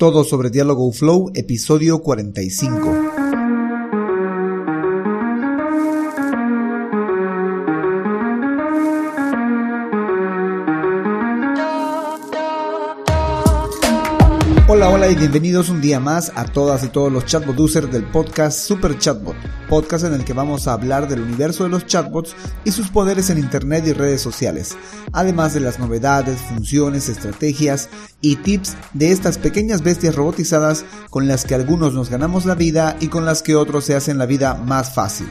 Todo sobre Diálogo Flow, episodio 45. Hola, hola y bienvenidos un día más a todas y todos los chatbot users del podcast Super Chatbot, podcast en el que vamos a hablar del universo de los chatbots y sus poderes en internet y redes sociales, además de las novedades, funciones, estrategias y tips de estas pequeñas bestias robotizadas con las que algunos nos ganamos la vida y con las que otros se hacen la vida más fácil.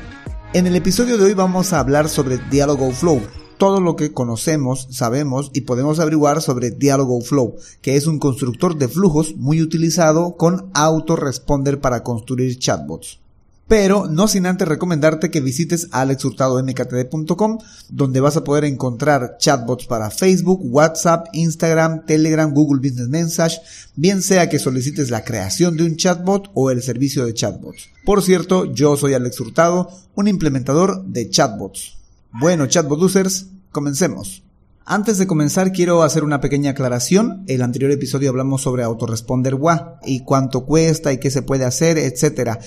En el episodio de hoy vamos a hablar sobre Dialogo Flow, todo lo que conocemos, sabemos y podemos averiguar sobre Dialogo Flow, que es un constructor de flujos muy utilizado con autoresponder para construir chatbots. Pero no sin antes recomendarte que visites alexhurtadomktd.com, donde vas a poder encontrar chatbots para Facebook, WhatsApp, Instagram, Telegram, Google Business Message, bien sea que solicites la creación de un chatbot o el servicio de chatbots. Por cierto, yo soy Alex Hurtado, un implementador de chatbots. Bueno, chatbot users, comencemos. Antes de comenzar quiero hacer una pequeña aclaración. El anterior episodio hablamos sobre autoresponder WA y cuánto cuesta y qué se puede hacer, etcétera.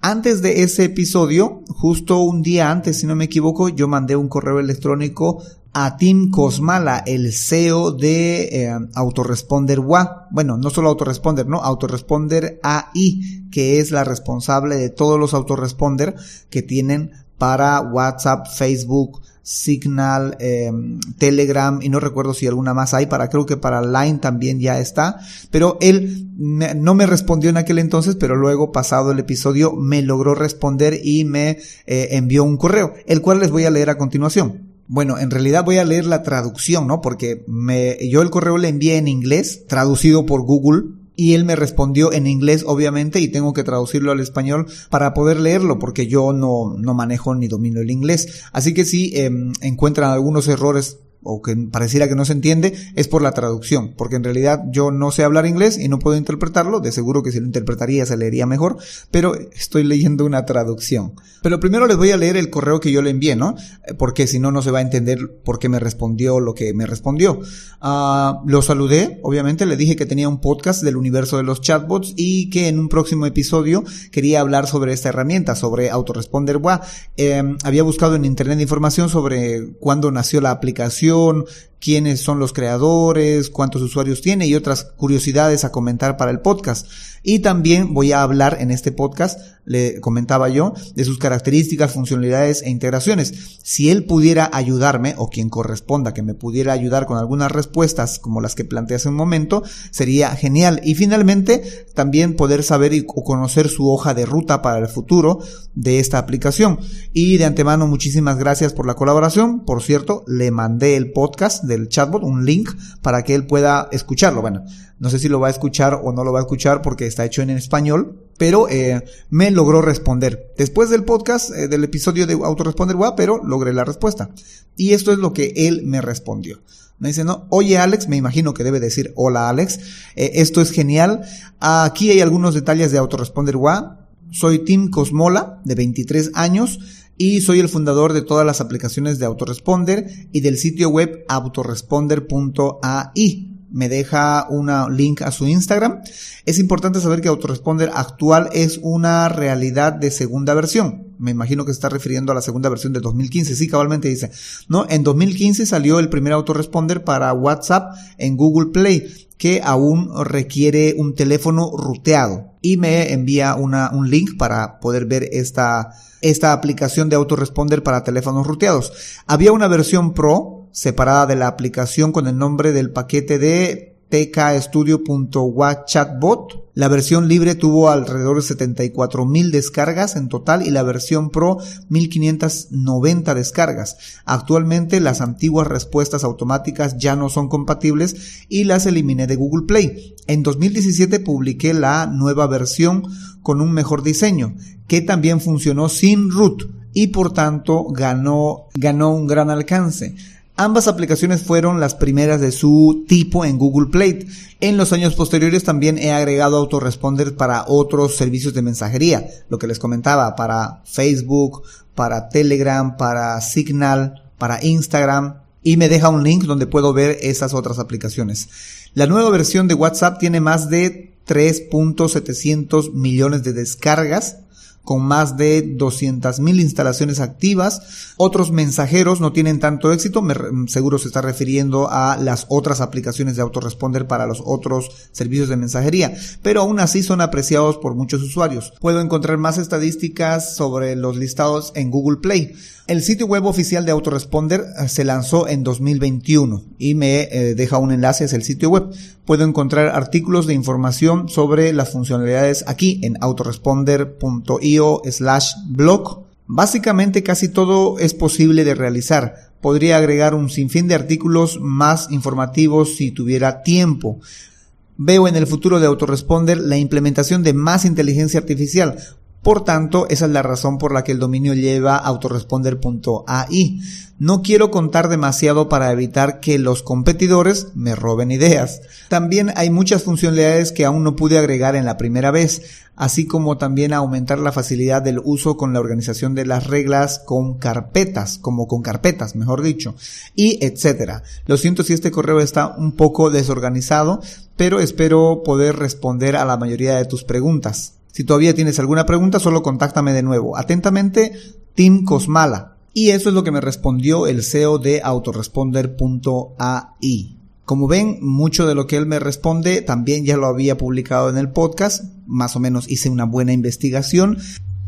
Antes de ese episodio, justo un día antes, si no me equivoco, yo mandé un correo electrónico a Tim Cosmala, el CEO de eh, Autoresponder WA. Bueno, no solo Autoresponder, ¿no? Autoresponder AI, que es la responsable de todos los autoresponder que tienen para WhatsApp, Facebook, Signal, em, Telegram y no recuerdo si alguna más hay para, creo que para Line también ya está, pero él no me respondió en aquel entonces, pero luego pasado el episodio me logró responder y me eh, envió un correo, el cual les voy a leer a continuación. Bueno, en realidad voy a leer la traducción, ¿no? Porque yo el correo le envié en inglés, traducido por Google, y él me respondió en inglés obviamente y tengo que traducirlo al español para poder leerlo porque yo no, no manejo ni domino el inglés. Así que si eh, encuentran algunos errores o que pareciera que no se entiende, es por la traducción, porque en realidad yo no sé hablar inglés y no puedo interpretarlo, de seguro que si lo interpretaría se leería mejor, pero estoy leyendo una traducción. Pero primero les voy a leer el correo que yo le envié, ¿no? Porque si no, no se va a entender por qué me respondió lo que me respondió. Uh, lo saludé, obviamente, le dije que tenía un podcast del universo de los chatbots y que en un próximo episodio quería hablar sobre esta herramienta, sobre Autoresponder. Eh, había buscado en internet información sobre cuándo nació la aplicación, alimentación, quiénes son los creadores, cuántos usuarios tiene y otras curiosidades a comentar para el podcast. Y también voy a hablar en este podcast, le comentaba yo, de sus características, funcionalidades e integraciones. Si él pudiera ayudarme, o quien corresponda que me pudiera ayudar con algunas respuestas como las que planteé hace un momento, sería genial. Y finalmente, también poder saber y conocer su hoja de ruta para el futuro de esta aplicación. Y de antemano, muchísimas gracias por la colaboración. Por cierto, le mandé el podcast del chatbot, un link para que él pueda escucharlo. Bueno, no sé si lo va a escuchar o no lo va a escuchar porque está hecho en español, pero eh, me logró responder. Después del podcast, eh, del episodio de Autoresponder WA, pero logré la respuesta. Y esto es lo que él me respondió. Me dice, no, oye Alex, me imagino que debe decir hola Alex, eh, esto es genial. Aquí hay algunos detalles de Autoresponder WA. Soy Tim Cosmola, de 23 años, y soy el fundador de todas las aplicaciones de Autoresponder y del sitio web autoresponder.ai me deja un link a su Instagram. Es importante saber que Autoresponder actual es una realidad de segunda versión. Me imagino que se está refiriendo a la segunda versión de 2015. Sí, cabalmente dice. No, en 2015 salió el primer Autoresponder para WhatsApp en Google Play que aún requiere un teléfono ruteado y me envía una, un link para poder ver esta, esta aplicación de autoresponder para teléfonos ruteados. Había una versión Pro separada de la aplicación con el nombre del paquete de tkstudio.wachatbot. La versión libre tuvo alrededor de 74.000 descargas en total y la versión Pro 1590 descargas. Actualmente las antiguas respuestas automáticas ya no son compatibles y las eliminé de Google Play. En 2017 publiqué la nueva versión con un mejor diseño que también funcionó sin root y por tanto ganó, ganó un gran alcance. Ambas aplicaciones fueron las primeras de su tipo en Google Play. En los años posteriores también he agregado autoresponder para otros servicios de mensajería, lo que les comentaba, para Facebook, para Telegram, para Signal, para Instagram, y me deja un link donde puedo ver esas otras aplicaciones. La nueva versión de WhatsApp tiene más de 3.700 millones de descargas con más de 200.000 instalaciones activas. Otros mensajeros no tienen tanto éxito, me, seguro se está refiriendo a las otras aplicaciones de autoresponder para los otros servicios de mensajería, pero aún así son apreciados por muchos usuarios. Puedo encontrar más estadísticas sobre los listados en Google Play. El sitio web oficial de Autoresponder eh, se lanzó en 2021 y me eh, deja un enlace hacia el sitio web. Puedo encontrar artículos de información sobre las funcionalidades aquí en autoresponder.io slash blog. Básicamente casi todo es posible de realizar. Podría agregar un sinfín de artículos más informativos si tuviera tiempo. Veo en el futuro de Autoresponder la implementación de más inteligencia artificial, por tanto, esa es la razón por la que el dominio lleva autoresponder.ai. No quiero contar demasiado para evitar que los competidores me roben ideas. También hay muchas funcionalidades que aún no pude agregar en la primera vez, así como también aumentar la facilidad del uso con la organización de las reglas con carpetas, como con carpetas, mejor dicho, y etcétera. Lo siento si este correo está un poco desorganizado, pero espero poder responder a la mayoría de tus preguntas. Si todavía tienes alguna pregunta, solo contáctame de nuevo. Atentamente, Tim Cosmala. Y eso es lo que me respondió el CEO de autoresponder.ai. Como ven, mucho de lo que él me responde también ya lo había publicado en el podcast, más o menos hice una buena investigación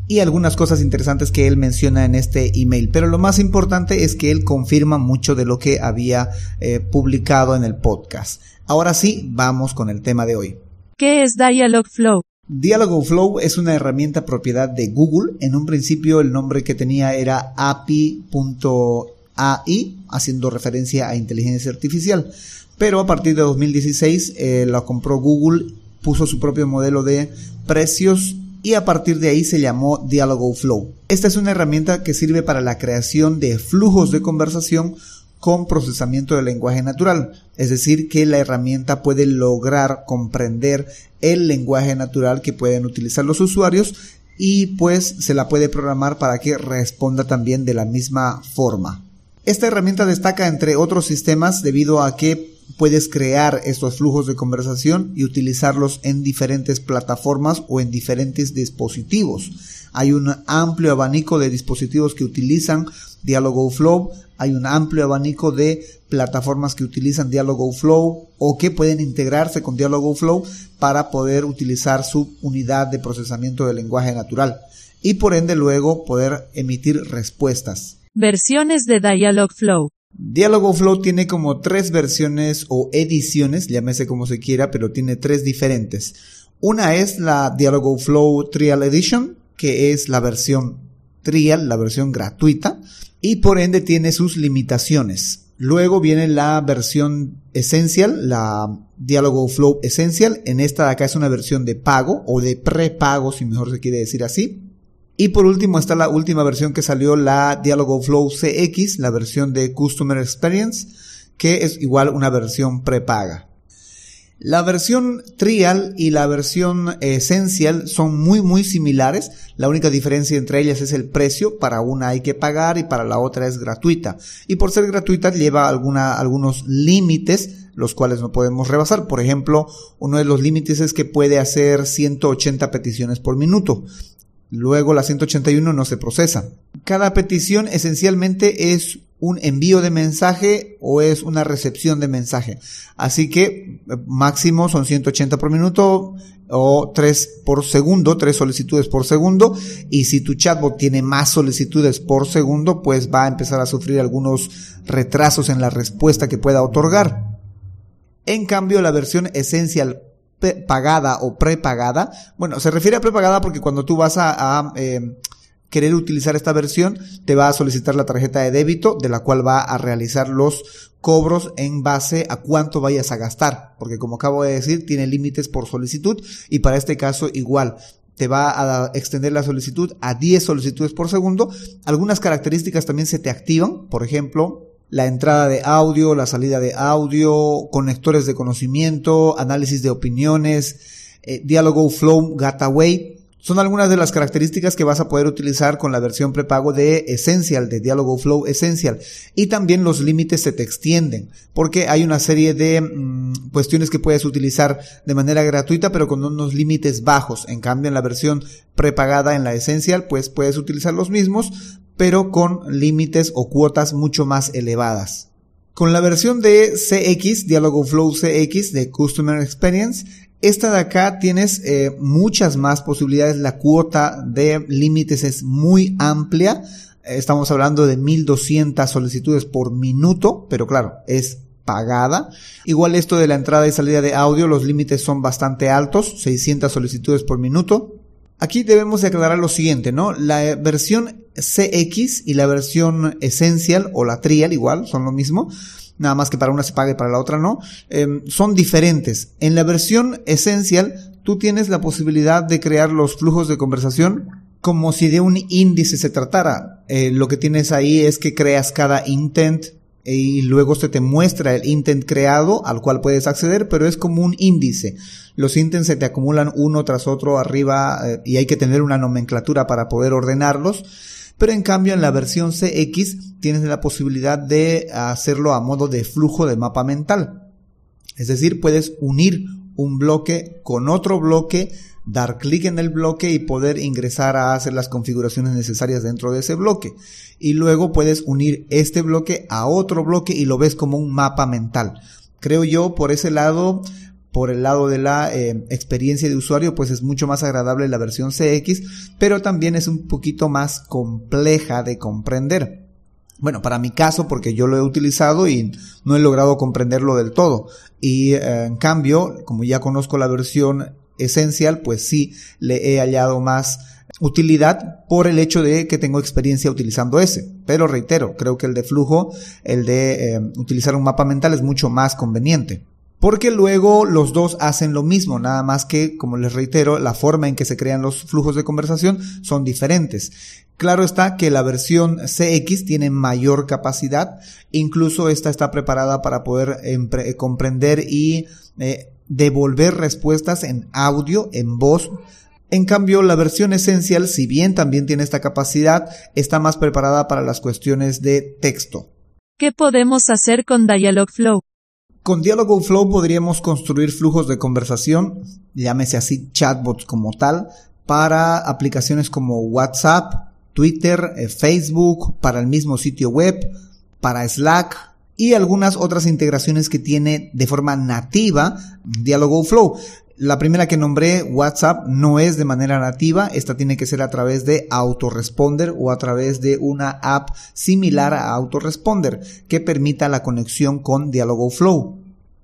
y algunas cosas interesantes que él menciona en este email. Pero lo más importante es que él confirma mucho de lo que había eh, publicado en el podcast. Ahora sí, vamos con el tema de hoy. ¿Qué es Dialogflow? Dialogflow es una herramienta propiedad de Google. En un principio el nombre que tenía era API.ai, haciendo referencia a inteligencia artificial. Pero a partir de 2016 eh, la compró Google, puso su propio modelo de precios y a partir de ahí se llamó Dialogflow. Esta es una herramienta que sirve para la creación de flujos de conversación con procesamiento de lenguaje natural, es decir, que la herramienta puede lograr comprender el lenguaje natural que pueden utilizar los usuarios y pues se la puede programar para que responda también de la misma forma. Esta herramienta destaca entre otros sistemas debido a que puedes crear estos flujos de conversación y utilizarlos en diferentes plataformas o en diferentes dispositivos. Hay un amplio abanico de dispositivos que utilizan Flow, hay un amplio abanico de plataformas que utilizan Flow o que pueden integrarse con Flow para poder utilizar su unidad de procesamiento de lenguaje natural y por ende luego poder emitir respuestas. Versiones de Dialogflow. Flow tiene como tres versiones o ediciones, llámese como se quiera, pero tiene tres diferentes. Una es la Flow Trial Edition, que es la versión trial, la versión gratuita, y por ende tiene sus limitaciones. Luego viene la versión Essential, la Dialogo Flow Essential. En esta de acá es una versión de pago o de prepago, si mejor se quiere decir así. Y por último está la última versión que salió, la Dialogo Flow CX, la versión de Customer Experience, que es igual una versión prepaga. La versión trial y la versión essential son muy muy similares. La única diferencia entre ellas es el precio. Para una hay que pagar y para la otra es gratuita. Y por ser gratuita lleva alguna, algunos límites los cuales no podemos rebasar. Por ejemplo, uno de los límites es que puede hacer 180 peticiones por minuto. Luego la 181 no se procesa. Cada petición esencialmente es un envío de mensaje o es una recepción de mensaje. Así que eh, máximo son 180 por minuto o 3 por segundo, 3 solicitudes por segundo. Y si tu chatbot tiene más solicitudes por segundo, pues va a empezar a sufrir algunos retrasos en la respuesta que pueda otorgar. En cambio, la versión esencial pagada o prepagada. Bueno, se refiere a prepagada porque cuando tú vas a, em, querer utilizar esta versión, te va a solicitar la tarjeta de débito, de la cual va a realizar los cobros en base a cuánto vayas a gastar, porque como acabo de decir, tiene límites por solicitud y para este caso igual. Te va a extender la solicitud a 10 solicitudes por segundo. Algunas características también se te activan. Por ejemplo, la entrada de audio, la salida de audio, conectores de conocimiento, análisis de opiniones, eh, Dialogo Flow Gateway, Son algunas de las características que vas a poder utilizar con la versión prepago de Essential, de Dialogflow Essential. Y también los límites se te extienden, porque hay una serie de mm, cuestiones que puedes utilizar de manera gratuita, pero con unos límites bajos. En cambio, en la versión prepagada, en la Essential, pues puedes utilizar los mismos, pero con límites o cuotas mucho más elevadas. Con la versión de CX, Dialogflow CX de Customer Experience, esta de acá tienes eh, muchas más posibilidades. La cuota de límites es muy amplia. Estamos hablando de 1200 solicitudes por minuto, pero claro, es pagada. Igual esto de la entrada y salida de audio, los límites son bastante altos, 600 solicitudes por minuto. Aquí debemos aclarar lo siguiente, ¿no? La versión CX y la versión Essential o la Trial igual, son lo mismo nada más que para una se paga y para la otra no, em, son diferentes. En la versión Essential, tú tienes la posibilidad de crear los flujos de conversación como si de un índice se tratara. Eh, lo que tienes ahí es que creas cada intent y luego se te muestra el intent creado al cual puedes acceder, pero es como un índice. Los intents se te acumulan uno tras otro arriba eh, y hay que tener una nomenclatura para poder ordenarlos pero en cambio en la versión CX tienes la posibilidad de hacerlo a modo de flujo de mapa mental. Es decir, puedes unir un bloque con otro bloque, dar clic en el bloque y poder ingresar a hacer las configuraciones necesarias dentro de ese bloque. Y luego puedes unir este bloque a otro bloque y lo ves como un mapa mental. Creo yo por ese lado por el lado de la eh, experiencia de usuario, pues es mucho más agradable la versión CX, pero también es un poquito más compleja de comprender. Bueno, para mi caso, porque yo lo he utilizado y no he logrado comprenderlo del todo. Y eh, en cambio, como ya conozco la versión esencial, pues sí le he hallado más utilidad por el hecho de que tengo experiencia utilizando ese. Pero reitero, creo que el de flujo, el de eh, utilizar un mapa mental es mucho más conveniente. Porque luego los dos hacen lo mismo, nada más que, como les reitero, la forma en que se crean los flujos de conversación son diferentes. Claro está que la versión CX tiene mayor capacidad, incluso esta está preparada para poder comprender y eh, devolver respuestas en audio, en voz, en cambio, la versión esencial, si bien también tiene esta capacidad, está más preparada para las cuestiones de texto. ¿Qué podemos hacer con Dialogflow? Con Dialogflow podríamos construir flujos de conversación, llámese así chatbots como tal, para aplicaciones como WhatsApp, Twitter, eh, Facebook, para el mismo sitio web, para Slack y algunas otras integraciones que tiene de forma nativa Dialogflow. La primera que nombré, WhatsApp, no es de manera nativa. Esta tiene que ser a través de Autoresponder o a través de una app similar a Autoresponder que permita la conexión con Dialogflow.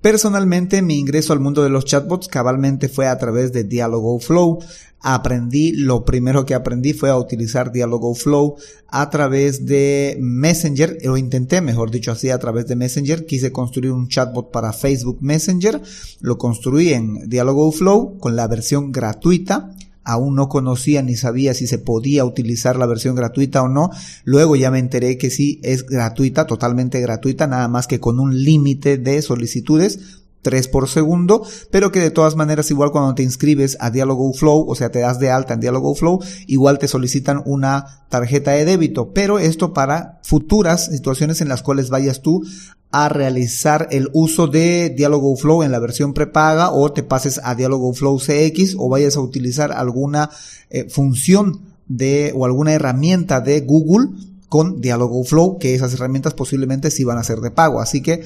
Personalmente, mi ingreso al mundo de los chatbots cabalmente fue a través de Dialogflow. Aprendí, lo primero que aprendí fue a utilizar Dialogflow a través de Messenger, o intenté, mejor dicho así, a través de Messenger. Quise construir un chatbot para Facebook Messenger. Lo construí en Dialogflow con la versión gratuita aún no conocía ni sabía si se podía utilizar la versión gratuita o no. Luego ya me enteré que sí es gratuita, totalmente gratuita, nada más que con un límite de solicitudes. 3 por segundo, pero que de todas maneras igual cuando te inscribes a Flow, o sea, te das de alta en Flow, igual te solicitan una tarjeta de débito, pero esto para futuras situaciones en las cuales vayas tú a realizar el uso de Dialogo Flow en la versión prepaga o te pases a Dialogo Flow CX o vayas a utilizar alguna eh, función de o alguna herramienta de Google con Dialogo Flow, que esas herramientas posiblemente sí van a ser de pago. Así que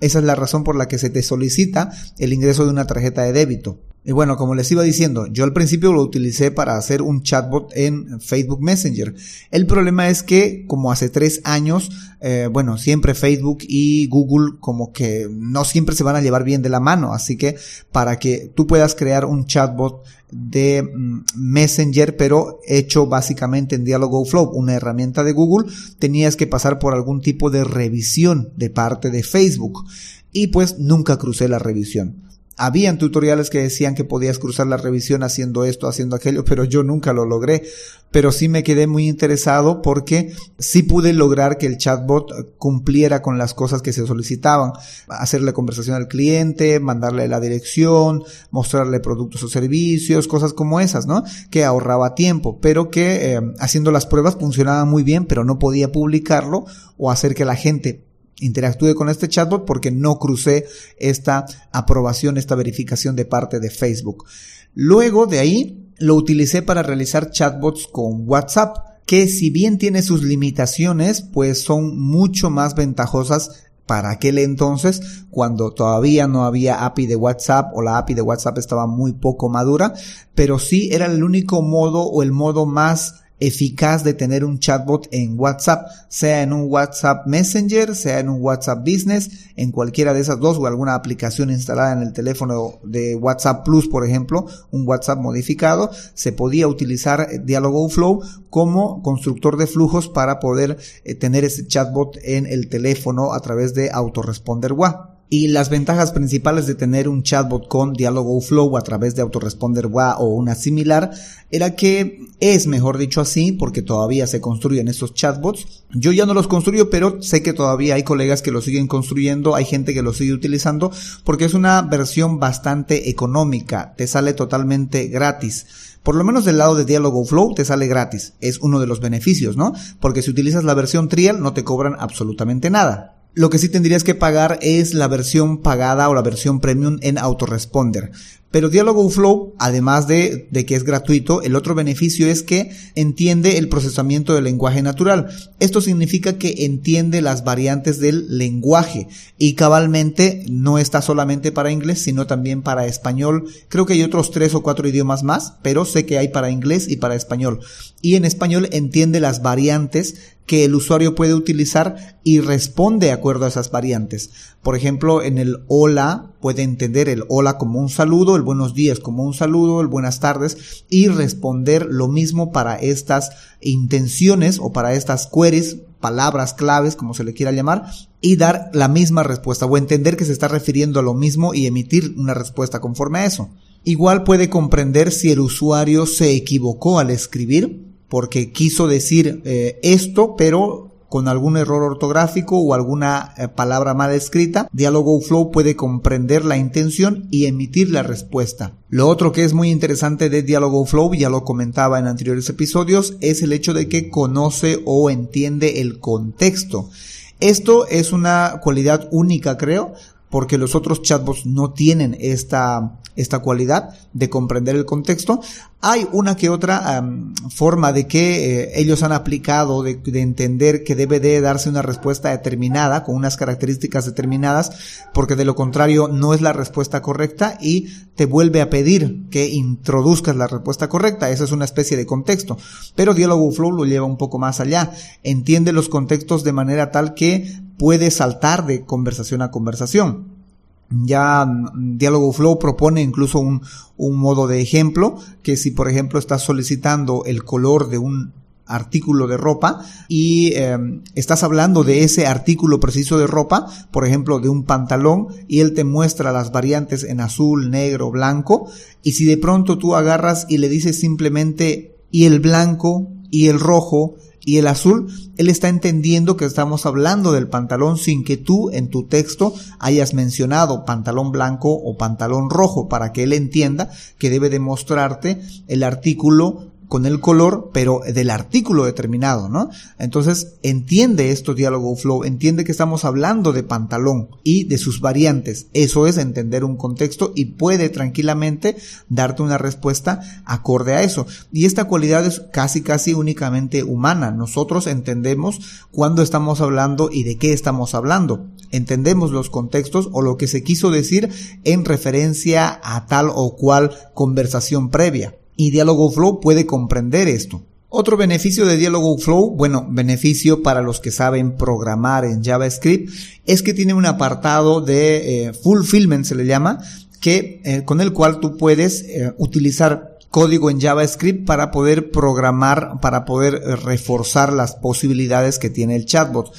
esa es la razón por la que se te solicita el ingreso de una tarjeta de débito. Y bueno, como les iba diciendo, yo al principio lo utilicé para hacer un chatbot en Facebook Messenger. El problema es que como hace tres años, eh, bueno, siempre Facebook y Google como que no siempre se van a llevar bien de la mano. Así que para que tú puedas crear un chatbot de mm, Messenger, pero hecho básicamente en Flow, una herramienta de Google, tenías que pasar por algún tipo de revisión de parte de Facebook. Y pues nunca crucé la revisión. Habían tutoriales que decían que podías cruzar la revisión haciendo esto, haciendo aquello, pero yo nunca lo logré. Pero sí me quedé muy interesado porque sí pude lograr que el chatbot cumpliera con las cosas que se solicitaban. Hacerle conversación al cliente, mandarle la dirección, mostrarle productos o servicios, cosas como esas, ¿no? Que ahorraba tiempo, pero que eh, haciendo las pruebas funcionaba muy bien, pero no podía publicarlo o hacer que la gente interactúe con este chatbot porque no crucé esta aprobación, esta verificación de parte de Facebook. Luego de ahí lo utilicé para realizar chatbots con WhatsApp, que si bien tiene sus limitaciones, pues son mucho más ventajosas para aquel entonces, cuando todavía no había API de WhatsApp o la API de WhatsApp estaba muy poco madura, pero sí era el único modo o el modo más eficaz de tener un chatbot en WhatsApp, sea en un WhatsApp Messenger, sea en un WhatsApp Business, en cualquiera de esas dos o alguna aplicación instalada en el teléfono de WhatsApp Plus, por ejemplo, un WhatsApp modificado, se podía utilizar Dialogo Flow como constructor de flujos para poder eh, tener ese chatbot en el teléfono a través de Autoresponder WA. Y las ventajas principales de tener un chatbot con Dialogo Flow a través de Autoresponder WA o una similar era que es, mejor dicho así, porque todavía se construyen estos chatbots. Yo ya no los construyo, pero sé que todavía hay colegas que los siguen construyendo, hay gente que los sigue utilizando, porque es una versión bastante económica, te sale totalmente gratis. Por lo menos del lado de Dialogo Flow te sale gratis. Es uno de los beneficios, ¿no? Porque si utilizas la versión trial no te cobran absolutamente nada. Lo que sí tendrías que pagar es la versión pagada o la versión premium en Autoresponder. Pero Dialogo Flow, además de, de, que es gratuito, el otro beneficio es que entiende el procesamiento del lenguaje natural. Esto significa que entiende las variantes del lenguaje y cabalmente no está solamente para inglés, sino también para español. Creo que hay otros tres o cuatro idiomas más, pero sé que hay para inglés y para español. Y en español entiende las variantes que el usuario puede utilizar y responde de acuerdo a esas variantes. Por ejemplo, en el hola puede entender el hola como un saludo, el buenos días como un saludo, el buenas tardes y responder lo mismo para estas intenciones o para estas queries, palabras claves, como se le quiera llamar, y dar la misma respuesta o entender que se está refiriendo a lo mismo y emitir una respuesta conforme a eso. Igual puede comprender si el usuario se equivocó al escribir porque quiso decir eh, esto, pero con algún error ortográfico o alguna eh, palabra mal escrita, Dialogo Flow puede comprender la intención y emitir la respuesta. Lo otro que es muy interesante de Dialogo Flow, ya lo comentaba en anteriores episodios, es el hecho de que conoce o entiende el contexto. Esto es una cualidad única, creo, porque los otros chatbots no tienen esta, esta cualidad de comprender el contexto. Hay una que otra forma de que eh, ellos han aplicado de, de, entender que debe de darse una respuesta determinada, con unas características determinadas, porque de lo contrario no es la respuesta correcta y te vuelve a pedir que introduzcas la respuesta correcta. Esa es una especie de contexto. Pero Dialogo Flow lo lleva un poco más allá. Entiende los contextos de manera tal que puede saltar de conversación a conversación. Ya mm, Diálogo Flow propone incluso un, un, modo de ejemplo que si por ejemplo estás solicitando el color de un artículo de ropa y eh, estás hablando de ese artículo preciso de ropa, por ejemplo de un pantalón y él te muestra las variantes en azul, negro, blanco y si de pronto tú agarras y le dices simplemente y el blanco y el rojo y el azul, él está entendiendo que estamos hablando del pantalón sin que tú en tu texto hayas mencionado pantalón blanco o pantalón rojo para que él entienda que debe demostrarte el artículo con el color, pero del artículo determinado, ¿no? Entonces, entiende esto diálogo flow, entiende que estamos hablando de pantalón y de sus variantes. Eso es entender un contexto y puede tranquilamente darte una respuesta acorde a eso. Y esta cualidad es casi, casi únicamente humana. Nosotros entendemos cuándo estamos hablando y de qué estamos hablando. Entendemos los contextos o lo que se quiso decir en referencia a tal o cual conversación previa y Dialogo Flow puede comprender esto. Otro beneficio de Dialogo Flow, bueno, beneficio para los que saben programar en JavaScript, es que tiene un apartado de eh, fulfillment, se le llama, que eh, con el cual tú puedes eh, utilizar código en JavaScript para poder programar, para poder reforzar las posibilidades que tiene el chatbot.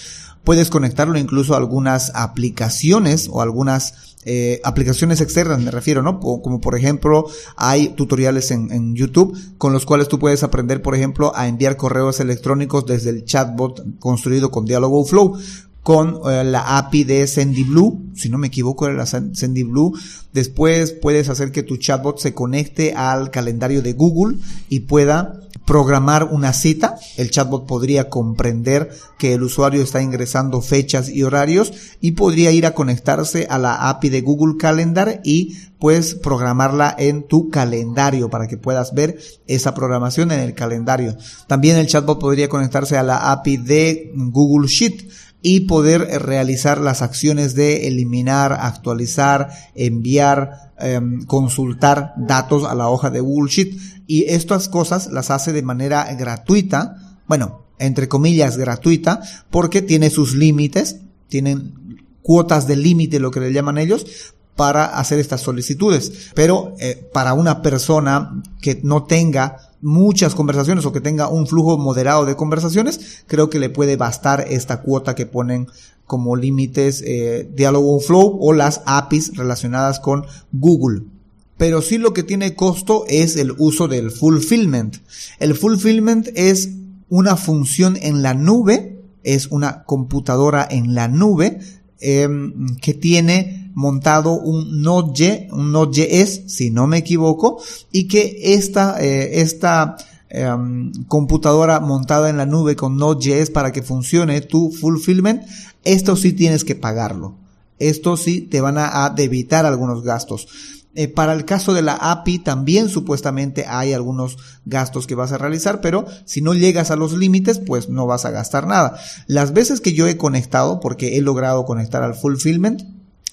Puedes conectarlo incluso a algunas aplicaciones o algunas eh, aplicaciones externas me refiero, ¿no? Como por ejemplo hay tutoriales en, YouTube con los cuales tú puedes aprender, por ejemplo, a enviar correos electrónicos desde el chatbot construido con Dialogflow con eh, la API de SendyBlue, si no me equivoco era la SendyBlue. Después puedes hacer que tu chatbot se conecte al calendario de Google y pueda programar una cita. El chatbot podría comprender que el usuario está ingresando fechas y horarios y podría ir a conectarse a la API de Google Calendar y pues programarla en tu calendario para que puedas ver esa programación en el calendario. También el chatbot podría conectarse a la API de Google Sheet y poder realizar las acciones de eliminar, actualizar, enviar, em, consultar datos a la hoja de Sheet. Y estas cosas las hace de manera gratuita, bueno, entre comillas gratuita, porque tiene sus límites, tienen cuotas de límite, lo que le llaman ellos, para hacer estas solicitudes. Pero eh, para una persona que no tenga muchas conversaciones o que tenga un flujo moderado de conversaciones, creo que le puede bastar esta cuota que ponen como límites eh, Dialogo Flow o las APIs relacionadas con Google. Pero sí lo que tiene costo es el uso del fulfillment. El fulfillment es una función en la nube, es una computadora en la nube em, que tiene montado un Node.js, un si no me equivoco, y que esta, eh, esta em, computadora montada en la nube con Node.js para que funcione tu fulfillment, esto sí tienes que pagarlo. Esto sí te van a, debitar algunos gastos. Eh, para el caso de la API también supuestamente hay algunos gastos que vas a realizar, pero si no llegas a los límites, pues no vas a gastar nada. Las veces que yo he conectado, porque he logrado conectar al fulfillment,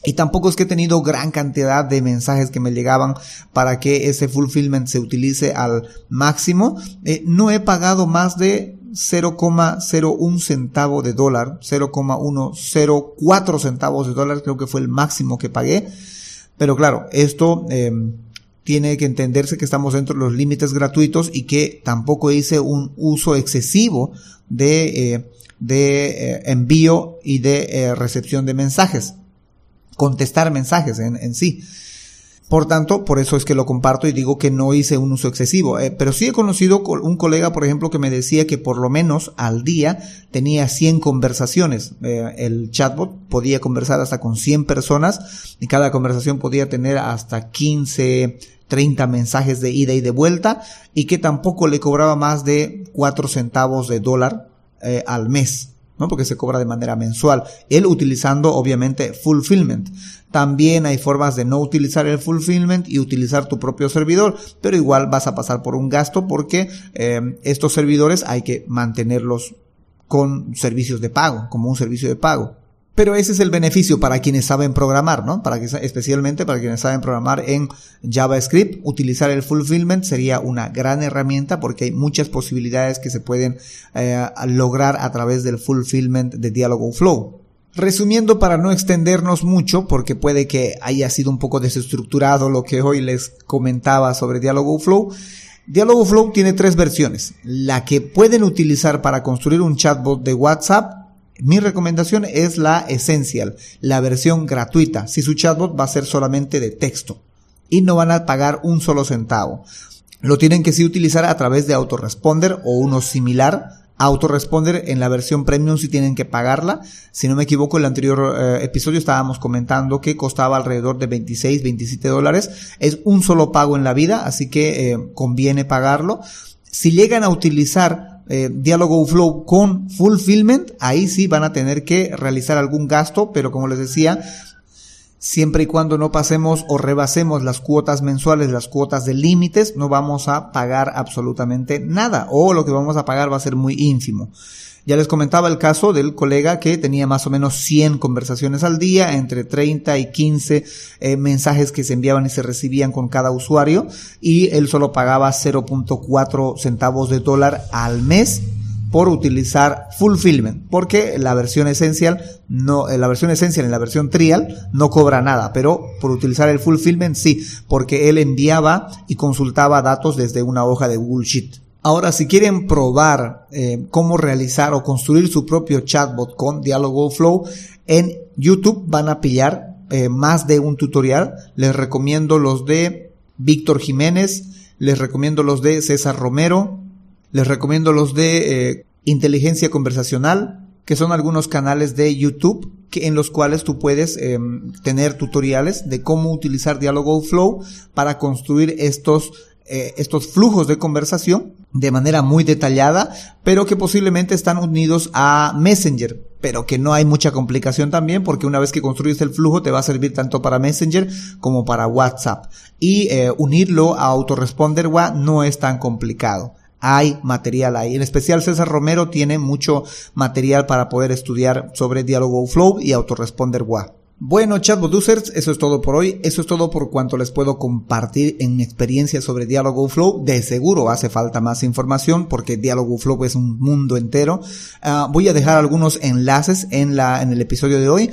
y tampoco es que he tenido gran cantidad de mensajes que me llegaban para que ese fulfillment se utilice al máximo. Eh, no he pagado más de 0,01 centavo de dólar, 0,104 centavos de dólar, creo que fue el máximo que pagué. Pero claro, esto eh, tiene que entenderse que estamos dentro de los límites gratuitos y que tampoco hice un uso excesivo de, eh, de envío y de recepción de mensajes contestar mensajes en, en sí. Por tanto, por eso es que lo comparto y digo que no hice un uso excesivo. Eh, pero sí he conocido un colega, por ejemplo, que me decía que por lo menos al día tenía 100 conversaciones. Eh, el chatbot podía conversar hasta con 100 personas y cada conversación podía tener hasta 15, 30 mensajes de ida y de vuelta y que tampoco le cobraba más de 4 centavos de dólar eh, al mes. ¿No? Porque se cobra de manera mensual. Él utilizando obviamente fulfillment. También hay formas de no utilizar el fulfillment y utilizar tu propio servidor, pero igual vas a pasar por un gasto porque eh, estos servidores hay que mantenerlos con servicios de pago, como un servicio de pago. Pero ese es el beneficio para quienes saben programar, ¿no? Para que, especialmente para quienes saben programar en JavaScript, utilizar el fulfillment sería una gran herramienta porque hay muchas posibilidades que se pueden eh, lograr a través del fulfillment de Dialogflow. Resumiendo para no extendernos mucho, porque puede que haya sido un poco desestructurado lo que hoy les comentaba sobre Dialogflow, Dialogflow tiene tres versiones. La que pueden utilizar para construir un chatbot de WhatsApp mi recomendación es la Essential, la versión gratuita, si su chatbot va a ser solamente de texto y no van a pagar un solo centavo. Lo tienen que sí utilizar a través de autoresponder o uno similar. Autoresponder en la versión premium si tienen que pagarla. Si no me equivoco, en el anterior eh, episodio estábamos comentando que costaba alrededor de 26, 27 dólares. Es un solo pago en la vida, así que eh, conviene pagarlo. Si llegan a utilizar eh, Diálogo Flow con Fulfillment, ahí sí van a tener que realizar algún gasto, pero como les decía, siempre y cuando no pasemos o rebasemos las cuotas mensuales, las cuotas de límites, no vamos a pagar absolutamente nada, o lo que vamos a pagar va a ser muy ínfimo. Ya les comentaba el caso del colega que tenía más o menos 100 conversaciones al día, entre 30 y 15 eh, mensajes que se enviaban y se recibían con cada usuario, y él solo pagaba 0.4 centavos de dólar al mes por utilizar fulfillment, porque la versión esencial no, eh, la versión esencial en la versión trial no cobra nada, pero por utilizar el fulfillment sí, porque él enviaba y consultaba datos desde una hoja de Google Sheet. Ahora, si quieren probar eh, cómo realizar o construir su propio chatbot con Dialogo Flow, en YouTube van a pillar eh, más de un tutorial, les recomiendo los de Víctor Jiménez, les recomiendo los de César Romero, les recomiendo los de eh, Inteligencia Conversacional, que son algunos canales de YouTube en los cuales tú puedes em, tener tutoriales de cómo utilizar Dialogflow para construir estos eh, estos flujos de conversación de manera muy detallada, pero que posiblemente están unidos a Messenger, pero que no hay mucha complicación también porque una vez que construyes el flujo te va a servir tanto para Messenger como para WhatsApp. Y eh, unirlo a Autoresponder no es tan complicado hay material ahí. En especial César Romero tiene mucho material para poder estudiar sobre Dialogflow y Autoresponder WA. Bueno, chatbot users, eso es todo por hoy. Eso es todo por cuanto les puedo compartir en mi experiencia sobre Dialogflow. De seguro hace falta más información porque Dialogflow es un mundo entero. Ah, voy a dejar algunos enlaces en la, en el episodio de hoy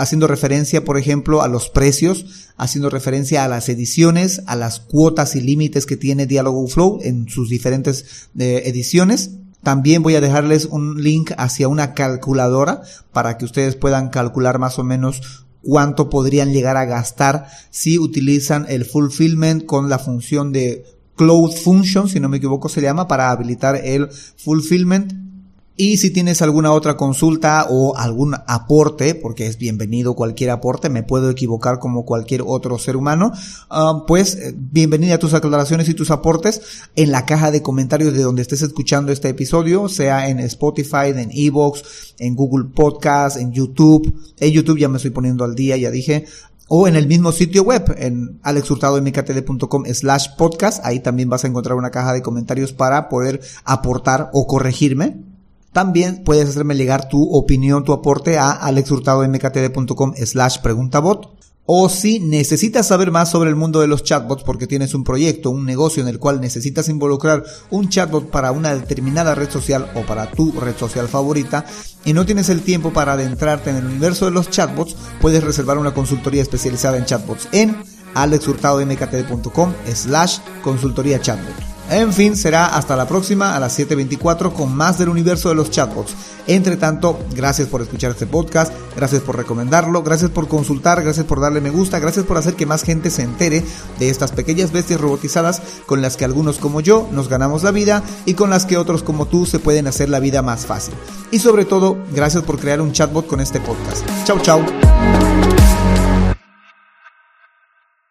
haciendo referencia, por ejemplo, a los precios, haciendo referencia a las ediciones, a las cuotas y límites que tiene Dialogflow en sus diferentes eh, ediciones. También voy a dejarles un link hacia una calculadora para que ustedes puedan calcular más o menos cuánto podrían llegar a gastar si utilizan el fulfillment con la función de cloud function, si no me equivoco se llama, para habilitar el fulfillment y si tienes alguna otra consulta o algún aporte, porque es bienvenido cualquier aporte, me puedo equivocar como cualquier otro ser humano, ah, pues eh, bienvenida a tus aclaraciones y tus aportes en la caja de comentarios de donde estés escuchando este episodio, sea en Spotify, en Evox, en Google Podcast, en YouTube. En YouTube ya me estoy poniendo al día, ya dije, o en el mismo sitio web, en alexhurtadomktd.com slash podcast. Ahí también vas a encontrar una caja de comentarios para poder aportar o corregirme. También puedes hacerme llegar tu opinión, tu aporte a alexhurtadomktd.com slash preguntabot. O si necesitas saber más sobre el mundo de los chatbots porque tienes un proyecto, un negocio en el cual necesitas involucrar un chatbot para una determinada red social o para tu red social favorita y no tienes el tiempo para adentrarte en el universo de los chatbots, puedes reservar una consultoría especializada en chatbots en alexhurtadomktd.com slash consultoría chatbot. En fin, será hasta la próxima a las 7.24 con más del universo de los chatbots. Entre tanto, gracias por escuchar este podcast, gracias por recomendarlo, gracias por consultar, gracias por darle me gusta, gracias por hacer que más gente se entere de estas pequeñas bestias robotizadas con las que algunos como yo nos ganamos la vida y con las que otros como tú se pueden hacer la vida más fácil. Y sobre todo, gracias por crear un chatbot con este podcast. Chau chau.